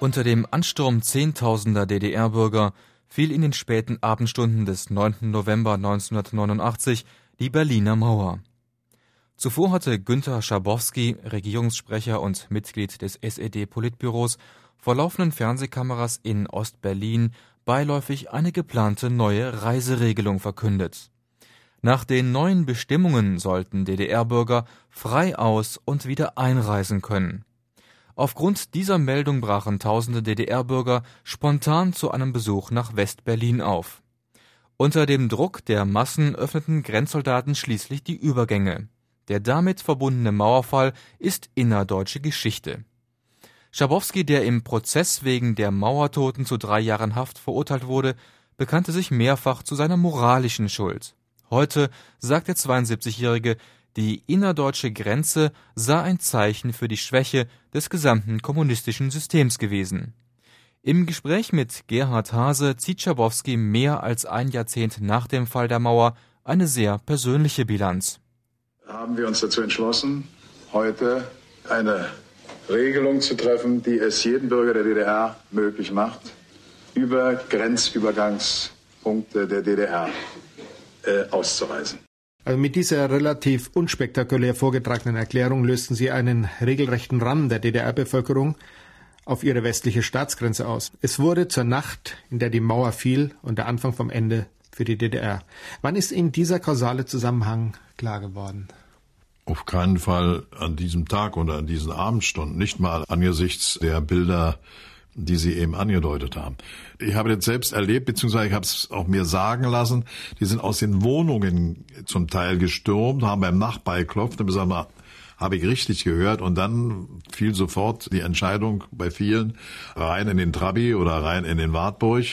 Unter dem Ansturm Zehntausender DDR-Bürger fiel in den späten Abendstunden des 9. November 1989 die Berliner Mauer. Zuvor hatte Günter Schabowski, Regierungssprecher und Mitglied des SED-Politbüros, vor laufenden Fernsehkameras in Ost-Berlin beiläufig eine geplante neue Reiseregelung verkündet. Nach den neuen Bestimmungen sollten DDR-Bürger frei aus und wieder einreisen können Aufgrund dieser Meldung brachen tausende DDR-Bürger spontan zu einem Besuch nach West-Berlin auf. Unter dem Druck der Massen öffneten Grenzsoldaten schließlich die Übergänge. Der damit verbundene Mauerfall ist innerdeutsche Geschichte. Schabowski, der im Prozess wegen der Mauertoten zu drei Jahren Haft verurteilt wurde, bekannte sich mehrfach zu seiner moralischen Schuld. Heute sagt der 72-Jährige, die innerdeutsche Grenze sei ein Zeichen für die Schwäche des gesamten kommunistischen Systems gewesen. Im Gespräch mit Gerhard Hase zieht Schabowski mehr als ein Jahrzehnt nach dem Fall der Mauer eine sehr persönliche Bilanz. Haben wir uns dazu entschlossen, heute eine Regelung zu treffen, die es jedem Bürger der DDR möglich macht, über Grenzübergangspunkte der DDR äh, auszureisen. Also mit dieser relativ unspektakulär vorgetragenen Erklärung lösten sie einen regelrechten Ramm der DDR-Bevölkerung auf ihre westliche Staatsgrenze aus. Es wurde zur Nacht, in der die Mauer fiel und der Anfang vom Ende für die DDR. Wann ist Ihnen dieser kausale Zusammenhang klar geworden? Auf keinen Fall an diesem Tag oder an diesen Abendstunden, nicht mal angesichts der Bilder die Sie eben angedeutet haben. Ich habe das selbst erlebt, beziehungsweise ich habe es auch mir sagen lassen, die sind aus den Wohnungen zum Teil gestürmt, haben beim Nachbar geklopft und gesagt, mal, habe ich richtig gehört und dann fiel sofort die Entscheidung bei vielen rein in den Trabi oder rein in den Wartburg.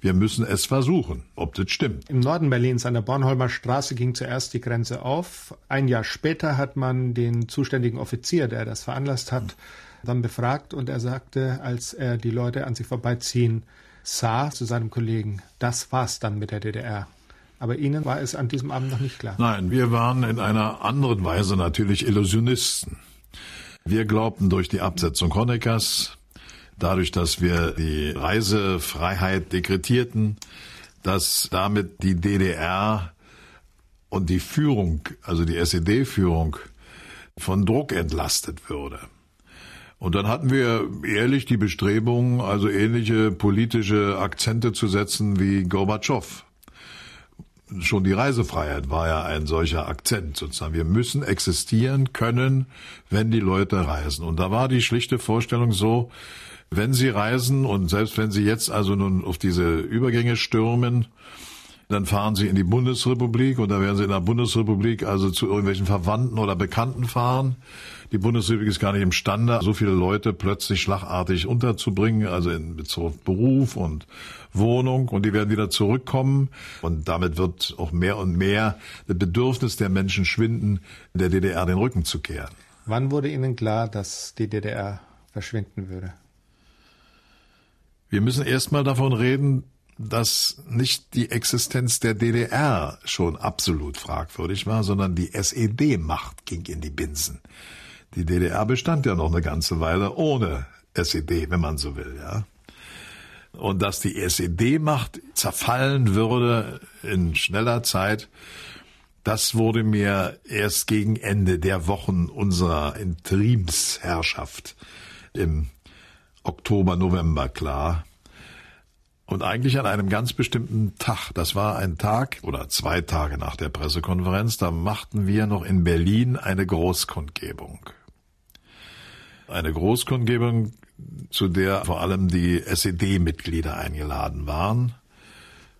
Wir müssen es versuchen, ob das stimmt. Im Norden Berlins an der Bornholmer Straße ging zuerst die Grenze auf. Ein Jahr später hat man den zuständigen Offizier, der das veranlasst hat, dann befragt und er sagte, als er die Leute an sich vorbeiziehen sah, zu seinem Kollegen, das war's dann mit der DDR. Aber Ihnen war es an diesem Abend noch nicht klar. Nein, wir waren in einer anderen Weise natürlich Illusionisten. Wir glaubten durch die Absetzung Honeckers, dadurch, dass wir die Reisefreiheit dekretierten, dass damit die DDR und die Führung, also die SED-Führung, von Druck entlastet würde. Und dann hatten wir ehrlich die Bestrebung, also ähnliche politische Akzente zu setzen wie Gorbatschow. Schon die Reisefreiheit war ja ein solcher Akzent sozusagen. Wir müssen existieren können, wenn die Leute reisen. Und da war die schlichte Vorstellung so, wenn sie reisen und selbst wenn sie jetzt also nun auf diese Übergänge stürmen, dann fahren sie in die Bundesrepublik und da werden sie in der Bundesrepublik also zu irgendwelchen Verwandten oder Bekannten fahren. Die Bundesrepublik ist gar nicht imstande, so viele Leute plötzlich schlagartig unterzubringen, also in Bezug auf Beruf und Wohnung und die werden wieder zurückkommen und damit wird auch mehr und mehr das Bedürfnis der Menschen schwinden, der DDR den Rücken zu kehren. Wann wurde Ihnen klar, dass die DDR verschwinden würde? Wir müssen erstmal davon reden, dass nicht die Existenz der DDR schon absolut fragwürdig war, sondern die SED-Macht ging in die Binsen. Die DDR bestand ja noch eine ganze Weile ohne SED, wenn man so will, ja. Und dass die SED-Macht zerfallen würde in schneller Zeit, das wurde mir erst gegen Ende der Wochen unserer Interimsherrschaft im Oktober, November klar. Und eigentlich an einem ganz bestimmten Tag. Das war ein Tag oder zwei Tage nach der Pressekonferenz. Da machten wir noch in Berlin eine Großkundgebung. Eine Großkundgebung, zu der vor allem die SED-Mitglieder eingeladen waren.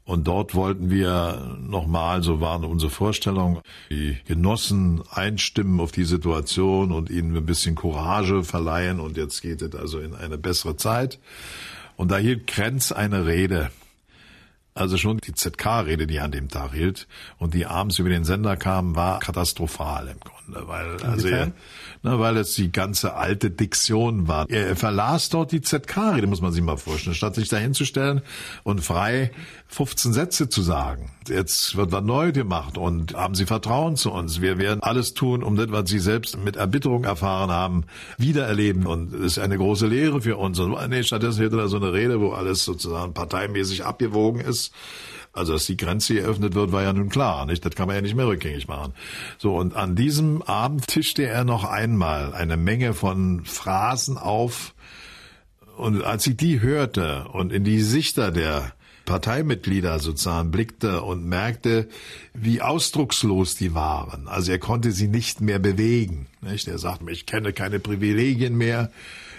Und dort wollten wir nochmal, so waren unsere Vorstellungen, die Genossen einstimmen auf die Situation und ihnen ein bisschen Courage verleihen. Und jetzt geht es also in eine bessere Zeit. Und da hielt Krenz eine Rede. Also schon die ZK-Rede, die er an dem Tag hielt und die abends über den Sender kam, war katastrophal im Grunde, weil also er, na, weil es die ganze alte Diktion war. Er verlas dort die ZK-Rede, muss man sich mal vorstellen, statt sich dahinzustellen und frei 15 Sätze zu sagen. Jetzt wird was neu gemacht und haben Sie Vertrauen zu uns. Wir werden alles tun, um das, was Sie selbst mit Erbitterung erfahren haben, wiedererleben. Und es ist eine große Lehre für uns. Und nee, stattdessen hätte er so eine Rede, wo alles sozusagen parteimäßig abgewogen ist. Also, dass die Grenze geöffnet wird, war ja nun klar, nicht? Das kann man ja nicht mehr rückgängig machen. So, und an diesem Abend tischte er noch einmal eine Menge von Phrasen auf. Und als ich die hörte und in die Sichter der Parteimitglieder sozusagen blickte und merkte, wie ausdruckslos die waren. Also er konnte sie nicht mehr bewegen. Nicht? Er sagte mir, ich kenne keine Privilegien mehr.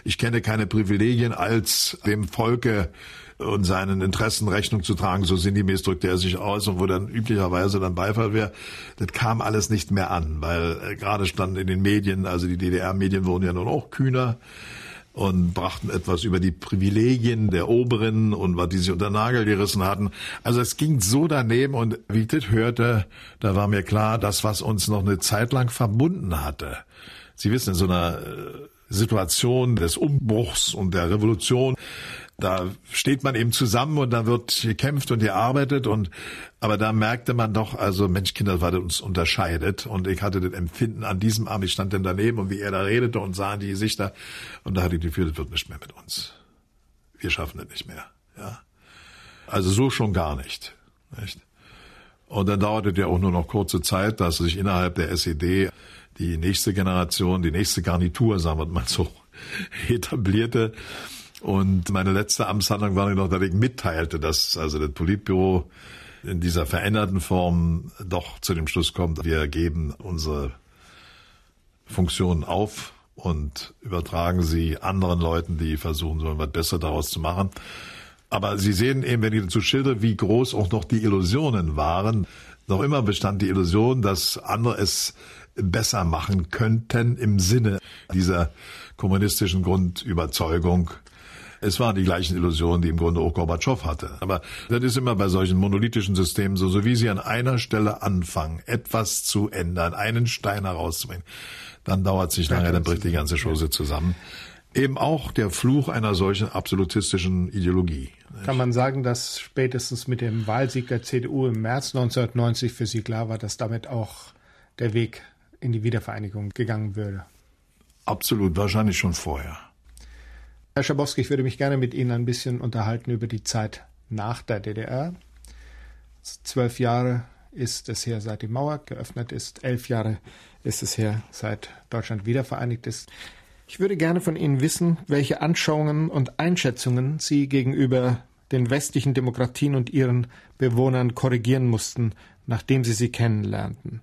Ich kenne keine Privilegien als dem Volke und seinen Interessen Rechnung zu tragen. So sinngemäß drückte er sich aus und wo dann üblicherweise dann Beifall wäre. Das kam alles nicht mehr an, weil äh, gerade stand in den Medien, also die DDR-Medien wurden ja nun auch kühner und brachten etwas über die Privilegien der Oberen und was die sich unter Nagel gerissen hatten. Also es ging so daneben und wie ich das hörte, da war mir klar, das, was uns noch eine Zeit lang verbunden hatte. Sie wissen, in so einer äh, Situation des Umbruchs und der Revolution, da steht man eben zusammen und dann wird gekämpft und gearbeitet und aber da merkte man doch, also Mensch, Kinder, was uns unterscheidet und ich hatte das Empfinden an diesem Abend, ich stand dann daneben und wie er da redete und sah in die Gesichter und da hatte ich das Gefühl, das wird nicht mehr mit uns. Wir schaffen das nicht mehr, ja. Also so schon gar nicht, nicht? Und dann dauerte ja auch nur noch kurze Zeit, dass sich innerhalb der SED die nächste Generation, die nächste Garnitur, sagen wir mal so, etablierte und meine letzte Amtshandlung war noch, dass ich mitteilte, dass also das Politbüro in dieser veränderten Form doch zu dem Schluss kommt, wir geben unsere Funktionen auf und übertragen sie anderen Leuten, die versuchen sollen, was besser daraus zu machen. Aber Sie sehen eben, wenn ich dazu schildere, wie groß auch noch die Illusionen waren, noch immer bestand die Illusion, dass andere es besser machen könnten im Sinne dieser kommunistischen Grundüberzeugung, es waren die gleichen Illusionen, die im Grunde auch Gorbatschow hatte. Aber das ist immer bei solchen monolithischen Systemen so, so wie sie an einer Stelle anfangen, etwas zu ändern, einen Stein herauszubringen, dann dauert es nicht lange, dann bricht die ganze Chose zusammen. Eben auch der Fluch einer solchen absolutistischen Ideologie. Kann man sagen, dass spätestens mit dem Wahlsieg der CDU im März 1990 für Sie klar war, dass damit auch der Weg in die Wiedervereinigung gegangen würde? Absolut, wahrscheinlich schon vorher. Herr Schabowski, ich würde mich gerne mit Ihnen ein bisschen unterhalten über die Zeit nach der DDR. Zwölf Jahre ist es her, seit die Mauer geöffnet ist. Elf Jahre ist es her, seit Deutschland wiedervereinigt ist. Ich würde gerne von Ihnen wissen, welche Anschauungen und Einschätzungen Sie gegenüber den westlichen Demokratien und ihren Bewohnern korrigieren mussten, nachdem Sie sie kennenlernten.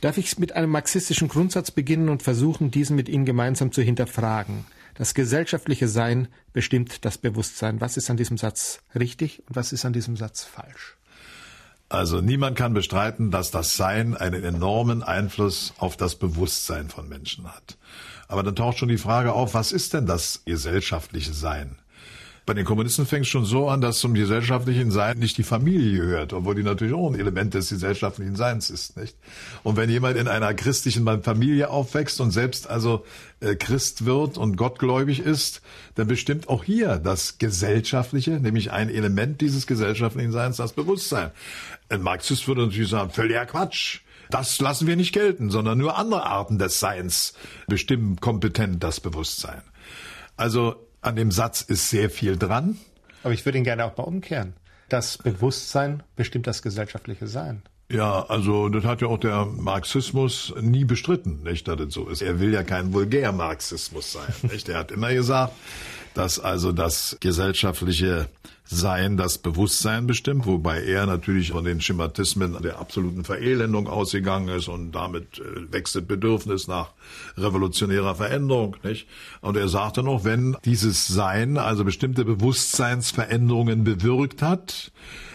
Darf ich mit einem marxistischen Grundsatz beginnen und versuchen, diesen mit Ihnen gemeinsam zu hinterfragen? Das gesellschaftliche Sein bestimmt das Bewusstsein. Was ist an diesem Satz richtig und was ist an diesem Satz falsch? Also niemand kann bestreiten, dass das Sein einen enormen Einfluss auf das Bewusstsein von Menschen hat. Aber dann taucht schon die Frage auf, was ist denn das gesellschaftliche Sein? Bei den Kommunisten fängt es schon so an, dass zum gesellschaftlichen Sein nicht die Familie gehört, obwohl die natürlich auch ein Element des gesellschaftlichen Seins ist, nicht? Und wenn jemand in einer christlichen Familie aufwächst und selbst also äh, Christ wird und gottgläubig ist, dann bestimmt auch hier das Gesellschaftliche, nämlich ein Element dieses gesellschaftlichen Seins, das Bewusstsein. Ein Marxist würde natürlich sagen, völliger Quatsch. Das lassen wir nicht gelten, sondern nur andere Arten des Seins bestimmen kompetent das Bewusstsein. Also an dem Satz ist sehr viel dran. Aber ich würde ihn gerne auch mal umkehren. Das Bewusstsein bestimmt das gesellschaftliche Sein. Ja, also das hat ja auch der Marxismus nie bestritten, nicht, dass das so ist. Er will ja kein Vulgär-Marxismus sein, nicht? Er hat immer gesagt, dass also das gesellschaftliche Sein das Bewusstsein bestimmt, wobei er natürlich von den Schematismen der absoluten Verelendung ausgegangen ist und damit äh, das Bedürfnis nach revolutionärer Veränderung, nicht? Und er sagte noch, wenn dieses Sein also bestimmte Bewusstseinsveränderungen bewirkt hat,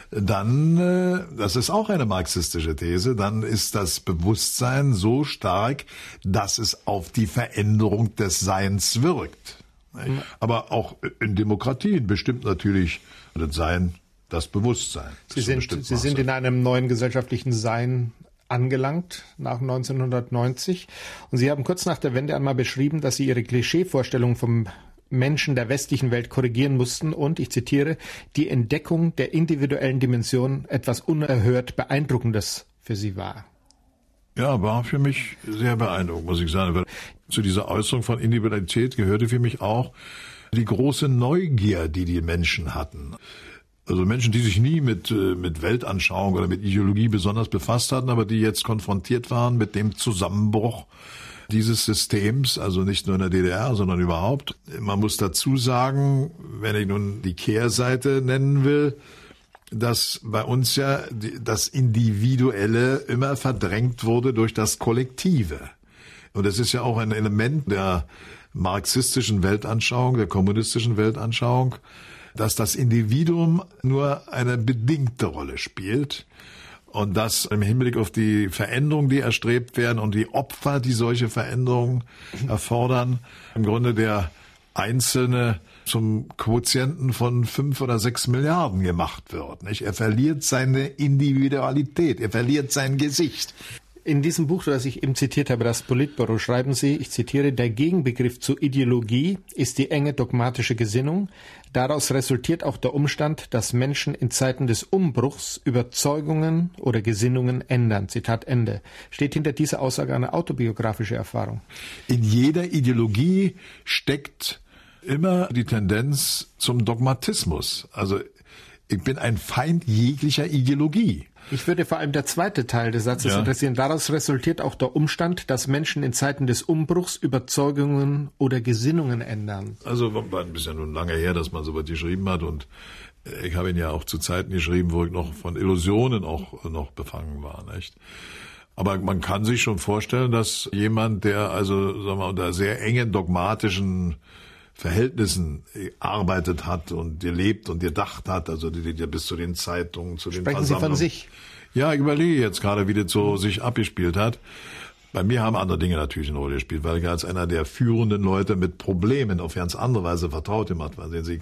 dann, äh, das ist auch eine marxistische These, dann ist das Bewusstsein so stark, dass es auf die Veränderung des Seins wirkt. Aber auch in Demokratien bestimmt natürlich das Sein das Bewusstsein. Sie sind, Sie sind in einem neuen gesellschaftlichen Sein angelangt nach 1990. Und Sie haben kurz nach der Wende einmal beschrieben, dass Sie Ihre Klischeevorstellung vom Menschen der westlichen Welt korrigieren mussten und, ich zitiere, die Entdeckung der individuellen Dimension etwas unerhört Beeindruckendes für Sie war. Ja, war für mich sehr beeindruckend, muss ich sagen. Zu dieser Äußerung von Individualität gehörte für mich auch die große Neugier, die die Menschen hatten. Also Menschen, die sich nie mit, äh, mit Weltanschauung oder mit Ideologie besonders befasst hatten, aber die jetzt konfrontiert waren mit dem Zusammenbruch dieses Systems, also nicht nur in der DDR, sondern überhaupt. Man muss dazu sagen, wenn ich nun die Kehrseite nennen will, dass bei uns ja das Individuelle immer verdrängt wurde durch das Kollektive. Und das ist ja auch ein Element der marxistischen Weltanschauung, der kommunistischen Weltanschauung, dass das Individuum nur eine bedingte Rolle spielt und dass im Hinblick auf die Veränderungen, die erstrebt werden und die Opfer, die solche Veränderungen erfordern, im Grunde der Einzelne zum Quotienten von fünf oder sechs Milliarden gemacht wird. Nicht? Er verliert seine Individualität, er verliert sein Gesicht. In diesem Buch, das ich eben zitiert habe, das Politbüro, schreiben Sie, ich zitiere, der Gegenbegriff zu Ideologie ist die enge dogmatische Gesinnung. Daraus resultiert auch der Umstand, dass Menschen in Zeiten des Umbruchs Überzeugungen oder Gesinnungen ändern. Zitat Ende. Steht hinter dieser Aussage eine autobiografische Erfahrung? In jeder Ideologie steckt immer die Tendenz zum Dogmatismus. Also ich bin ein Feind jeglicher Ideologie. Ich würde vor allem der zweite Teil des Satzes ja. interessieren. Daraus resultiert auch der Umstand, dass Menschen in Zeiten des Umbruchs Überzeugungen oder Gesinnungen ändern. Also war ein bisschen nun lange her, dass man so was geschrieben hat und äh, ich habe ihn ja auch zu Zeiten geschrieben, wo ich noch von Illusionen auch noch befangen war, nicht? Aber man kann sich schon vorstellen, dass jemand, der also sagen wir mal, unter sehr engen dogmatischen Verhältnissen arbeitet hat und gelebt und gedacht hat, also die, die bis zu den Zeitungen, zu den Sprechen Sie von sich? Ja, ich überlege jetzt gerade, wie das so sich abgespielt hat. Bei mir haben andere Dinge natürlich eine Rolle gespielt, weil ich als einer der führenden Leute mit Problemen auf ganz andere Weise vertraut gemacht war. Sehen Sie,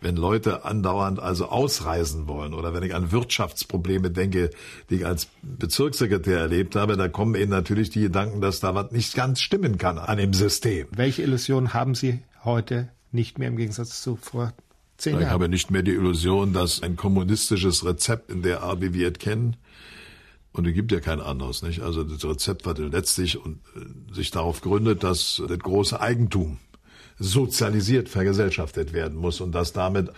wenn Leute andauernd also ausreisen wollen oder wenn ich an Wirtschaftsprobleme denke, die ich als Bezirkssekretär erlebt habe, da kommen Ihnen natürlich die Gedanken, dass da was nicht ganz stimmen kann an dem System. Welche Illusion haben Sie heute nicht mehr im Gegensatz zu vor zehn Jahren. Ich habe nicht mehr die Illusion, dass ein kommunistisches Rezept in der Art, wie wir es kennen, und es gibt ja kein anderes, nicht? Also das Rezept, was letztlich und, äh, sich darauf gründet, dass das große Eigentum sozialisiert, vergesellschaftet werden muss und dass damit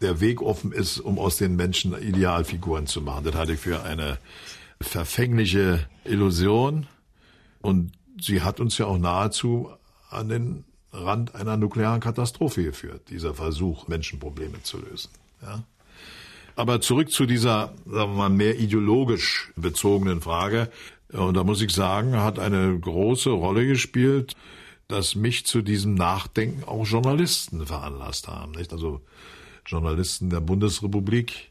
der Weg offen ist, um aus den Menschen Idealfiguren zu machen. Das halte ich für eine verfängliche Illusion und sie hat uns ja auch nahezu an den Rand einer nuklearen Katastrophe geführt, dieser Versuch, Menschenprobleme zu lösen. Ja? Aber zurück zu dieser, sagen wir mal, mehr ideologisch bezogenen Frage. Und da muss ich sagen, hat eine große Rolle gespielt, dass mich zu diesem Nachdenken auch Journalisten veranlasst haben. Nicht? Also Journalisten der Bundesrepublik.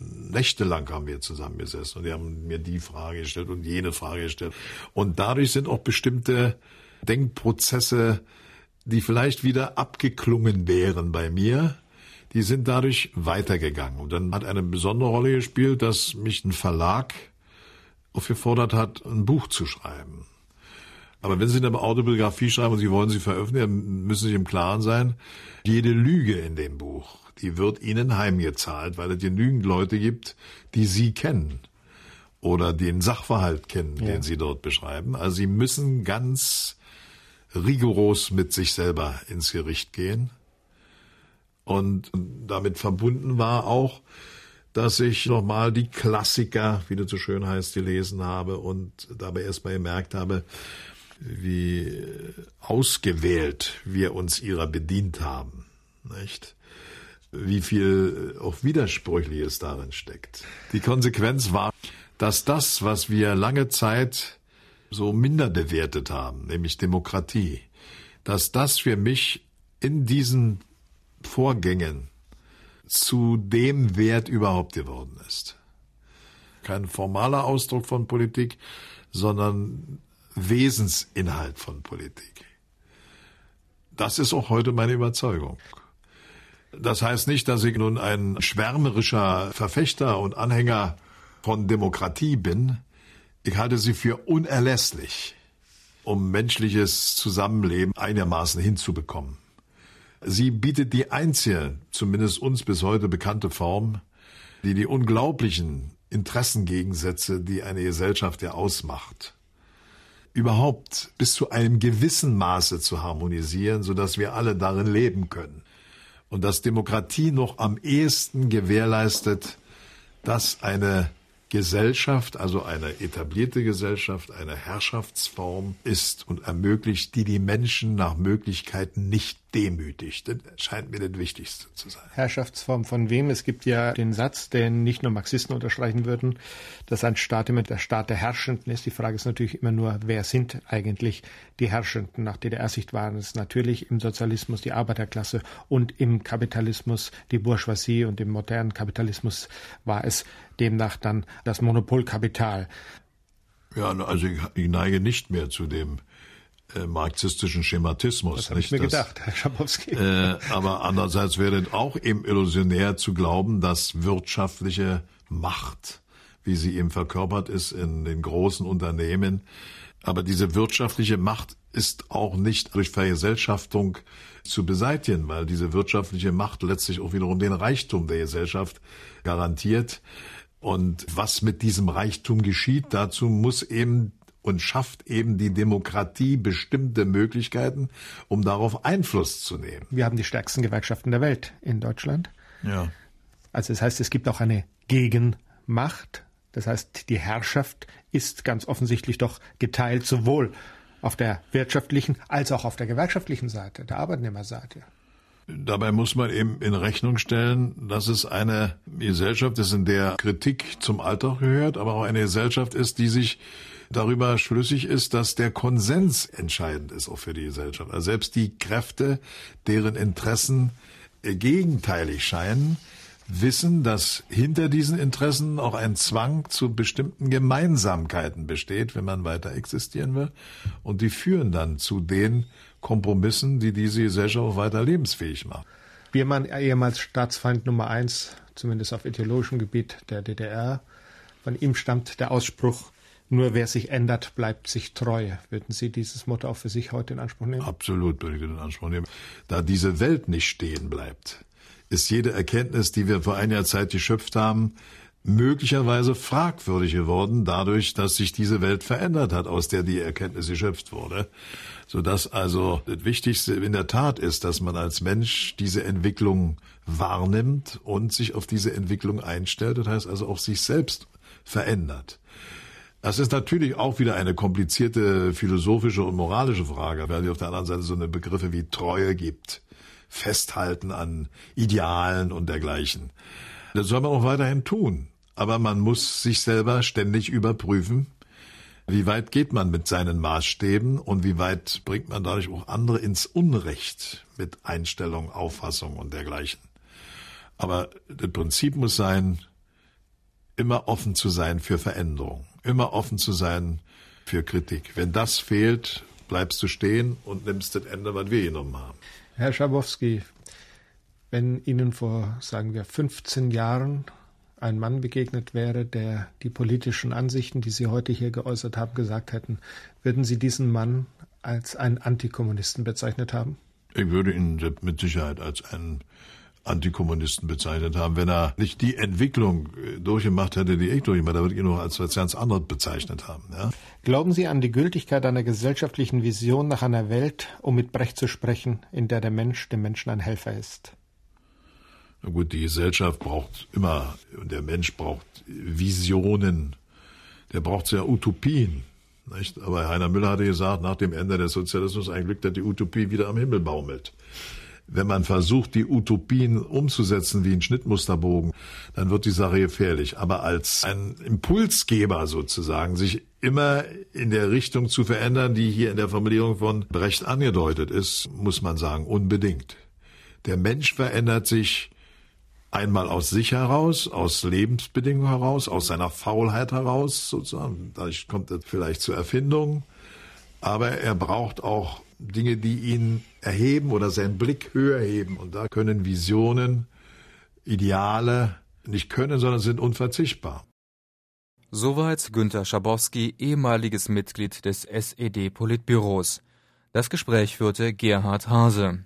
Nächtelang haben wir zusammengesessen und die haben mir die Frage gestellt und jene Frage gestellt. Und dadurch sind auch bestimmte Denkprozesse, die vielleicht wieder abgeklungen wären bei mir, die sind dadurch weitergegangen. Und dann hat eine besondere Rolle gespielt, dass mich ein Verlag aufgefordert hat, ein Buch zu schreiben. Aber wenn Sie eine Autobiografie schreiben und Sie wollen sie veröffentlichen, müssen Sie im Klaren sein, jede Lüge in dem Buch, die wird Ihnen heimgezahlt, weil es genügend Leute gibt, die Sie kennen oder den Sachverhalt kennen, ja. den Sie dort beschreiben. Also Sie müssen ganz rigoros mit sich selber ins Gericht gehen. Und damit verbunden war auch, dass ich nochmal die Klassiker, wie das so schön heißt, gelesen habe und dabei erstmal gemerkt habe, wie ausgewählt wir uns ihrer bedient haben, nicht? Wie viel auch Widersprüchliches darin steckt. Die Konsequenz war, dass das, was wir lange Zeit so minder bewertet haben, nämlich Demokratie, dass das für mich in diesen Vorgängen zu dem Wert überhaupt geworden ist. Kein formaler Ausdruck von Politik, sondern Wesensinhalt von Politik. Das ist auch heute meine Überzeugung. Das heißt nicht, dass ich nun ein schwärmerischer Verfechter und Anhänger von Demokratie bin. Ich halte sie für unerlässlich, um menschliches Zusammenleben einigermaßen hinzubekommen. Sie bietet die einzige, zumindest uns bis heute bekannte Form, die die unglaublichen Interessengegensätze, die eine Gesellschaft ja ausmacht, überhaupt bis zu einem gewissen Maße zu harmonisieren, so dass wir alle darin leben können. Und dass Demokratie noch am ehesten gewährleistet, dass eine Gesellschaft, also eine etablierte Gesellschaft, eine Herrschaftsform ist und ermöglicht, die die Menschen nach Möglichkeiten nicht demütigt. Das scheint mir das Wichtigste zu sein. Herrschaftsform von wem? Es gibt ja den Satz, den nicht nur Marxisten unterstreichen würden, dass ein Staat immer der Staat der Herrschenden ist. Die Frage ist natürlich immer nur, wer sind eigentlich die Herrschenden? Nach DDR-Sicht waren es natürlich im Sozialismus die Arbeiterklasse und im Kapitalismus die Bourgeoisie und im modernen Kapitalismus war es demnach dann das Monopolkapital. Ja, also ich, ich neige nicht mehr zu dem äh, marxistischen Schematismus. Das habe ich mir das, gedacht, Herr Schabowski. Äh, aber andererseits wäre es auch eben illusionär zu glauben, dass wirtschaftliche Macht, wie sie eben verkörpert ist in den großen Unternehmen, aber diese wirtschaftliche Macht ist auch nicht durch Vergesellschaftung zu beseitigen, weil diese wirtschaftliche Macht letztlich auch wiederum den Reichtum der Gesellschaft garantiert. Und was mit diesem Reichtum geschieht, dazu muss eben und schafft eben die Demokratie bestimmte Möglichkeiten, um darauf Einfluss zu nehmen. Wir haben die stärksten Gewerkschaften der Welt in Deutschland. Ja. Also das heißt, es gibt auch eine Gegenmacht. Das heißt, die Herrschaft ist ganz offensichtlich doch geteilt, sowohl auf der wirtschaftlichen als auch auf der gewerkschaftlichen Seite, der Arbeitnehmerseite. Dabei muss man eben in Rechnung stellen, dass es eine Gesellschaft ist, in der Kritik zum Alltag gehört, aber auch eine Gesellschaft ist, die sich darüber schlüssig ist, dass der Konsens entscheidend ist auch für die Gesellschaft. Also selbst die Kräfte, deren Interessen gegenteilig scheinen, wissen, dass hinter diesen Interessen auch ein Zwang zu bestimmten Gemeinsamkeiten besteht, wenn man weiter existieren will. Und die führen dann zu den Kompromissen, die diese Gesellschaft auch weiter lebensfähig machen. Biermann, ehemals Staatsfeind Nummer eins, zumindest auf ideologischem Gebiet der DDR. Von ihm stammt der Ausspruch, nur wer sich ändert, bleibt sich treu. Würden Sie dieses Motto auch für sich heute in Anspruch nehmen? Absolut würde ich in Anspruch nehmen. Da diese Welt nicht stehen bleibt, ist jede Erkenntnis, die wir vor einiger Zeit geschöpft haben, möglicherweise fragwürdig geworden, dadurch, dass sich diese Welt verändert hat, aus der die Erkenntnis geschöpft wurde. Sodass also das Wichtigste in der Tat ist, dass man als Mensch diese Entwicklung wahrnimmt und sich auf diese Entwicklung einstellt. Das heißt also auch sich selbst verändert. Das ist natürlich auch wieder eine komplizierte philosophische und moralische Frage, weil es auf der anderen Seite so eine Begriffe wie Treue gibt, Festhalten an Idealen und dergleichen. Das soll man auch weiterhin tun. Aber man muss sich selber ständig überprüfen, wie weit geht man mit seinen Maßstäben und wie weit bringt man dadurch auch andere ins Unrecht mit Einstellung, Auffassung und dergleichen. Aber das Prinzip muss sein, immer offen zu sein für Veränderung, immer offen zu sein für Kritik. Wenn das fehlt, bleibst du stehen und nimmst das Ende, was wir genommen haben. Herr Schabowski, wenn Ihnen vor, sagen wir, 15 Jahren ein Mann begegnet wäre, der die politischen Ansichten, die Sie heute hier geäußert haben, gesagt hätten, würden Sie diesen Mann als einen Antikommunisten bezeichnet haben? Ich würde ihn mit Sicherheit als einen Antikommunisten bezeichnet haben. Wenn er nicht die Entwicklung äh, durchgemacht hätte, die ich durchgemacht habe, würde ich ihn noch als was ganz anderes bezeichnet haben. Ja? Glauben Sie an die Gültigkeit einer gesellschaftlichen Vision nach einer Welt, um mit Brecht zu sprechen, in der der Mensch dem Menschen ein Helfer ist? Na gut, die Gesellschaft braucht immer, und der Mensch braucht Visionen, der braucht ja Utopien. Nicht? Aber Heiner Müller hatte gesagt, nach dem Ende des Sozialismus ein Glück, dass die Utopie wieder am Himmel baumelt. Wenn man versucht, die Utopien umzusetzen wie ein Schnittmusterbogen, dann wird die Sache gefährlich. Aber als ein Impulsgeber sozusagen, sich immer in der Richtung zu verändern, die hier in der Formulierung von Brecht angedeutet ist, muss man sagen, unbedingt. Der Mensch verändert sich einmal aus sich heraus, aus Lebensbedingungen heraus, aus seiner Faulheit heraus sozusagen. Dadurch kommt es vielleicht zur Erfindung. aber er braucht auch Dinge, die ihn erheben oder seinen Blick höher heben. Und da können Visionen, Ideale nicht können, sondern sind unverzichtbar. Soweit Günter Schabowski, ehemaliges Mitglied des SED-Politbüros. Das Gespräch führte Gerhard Hase.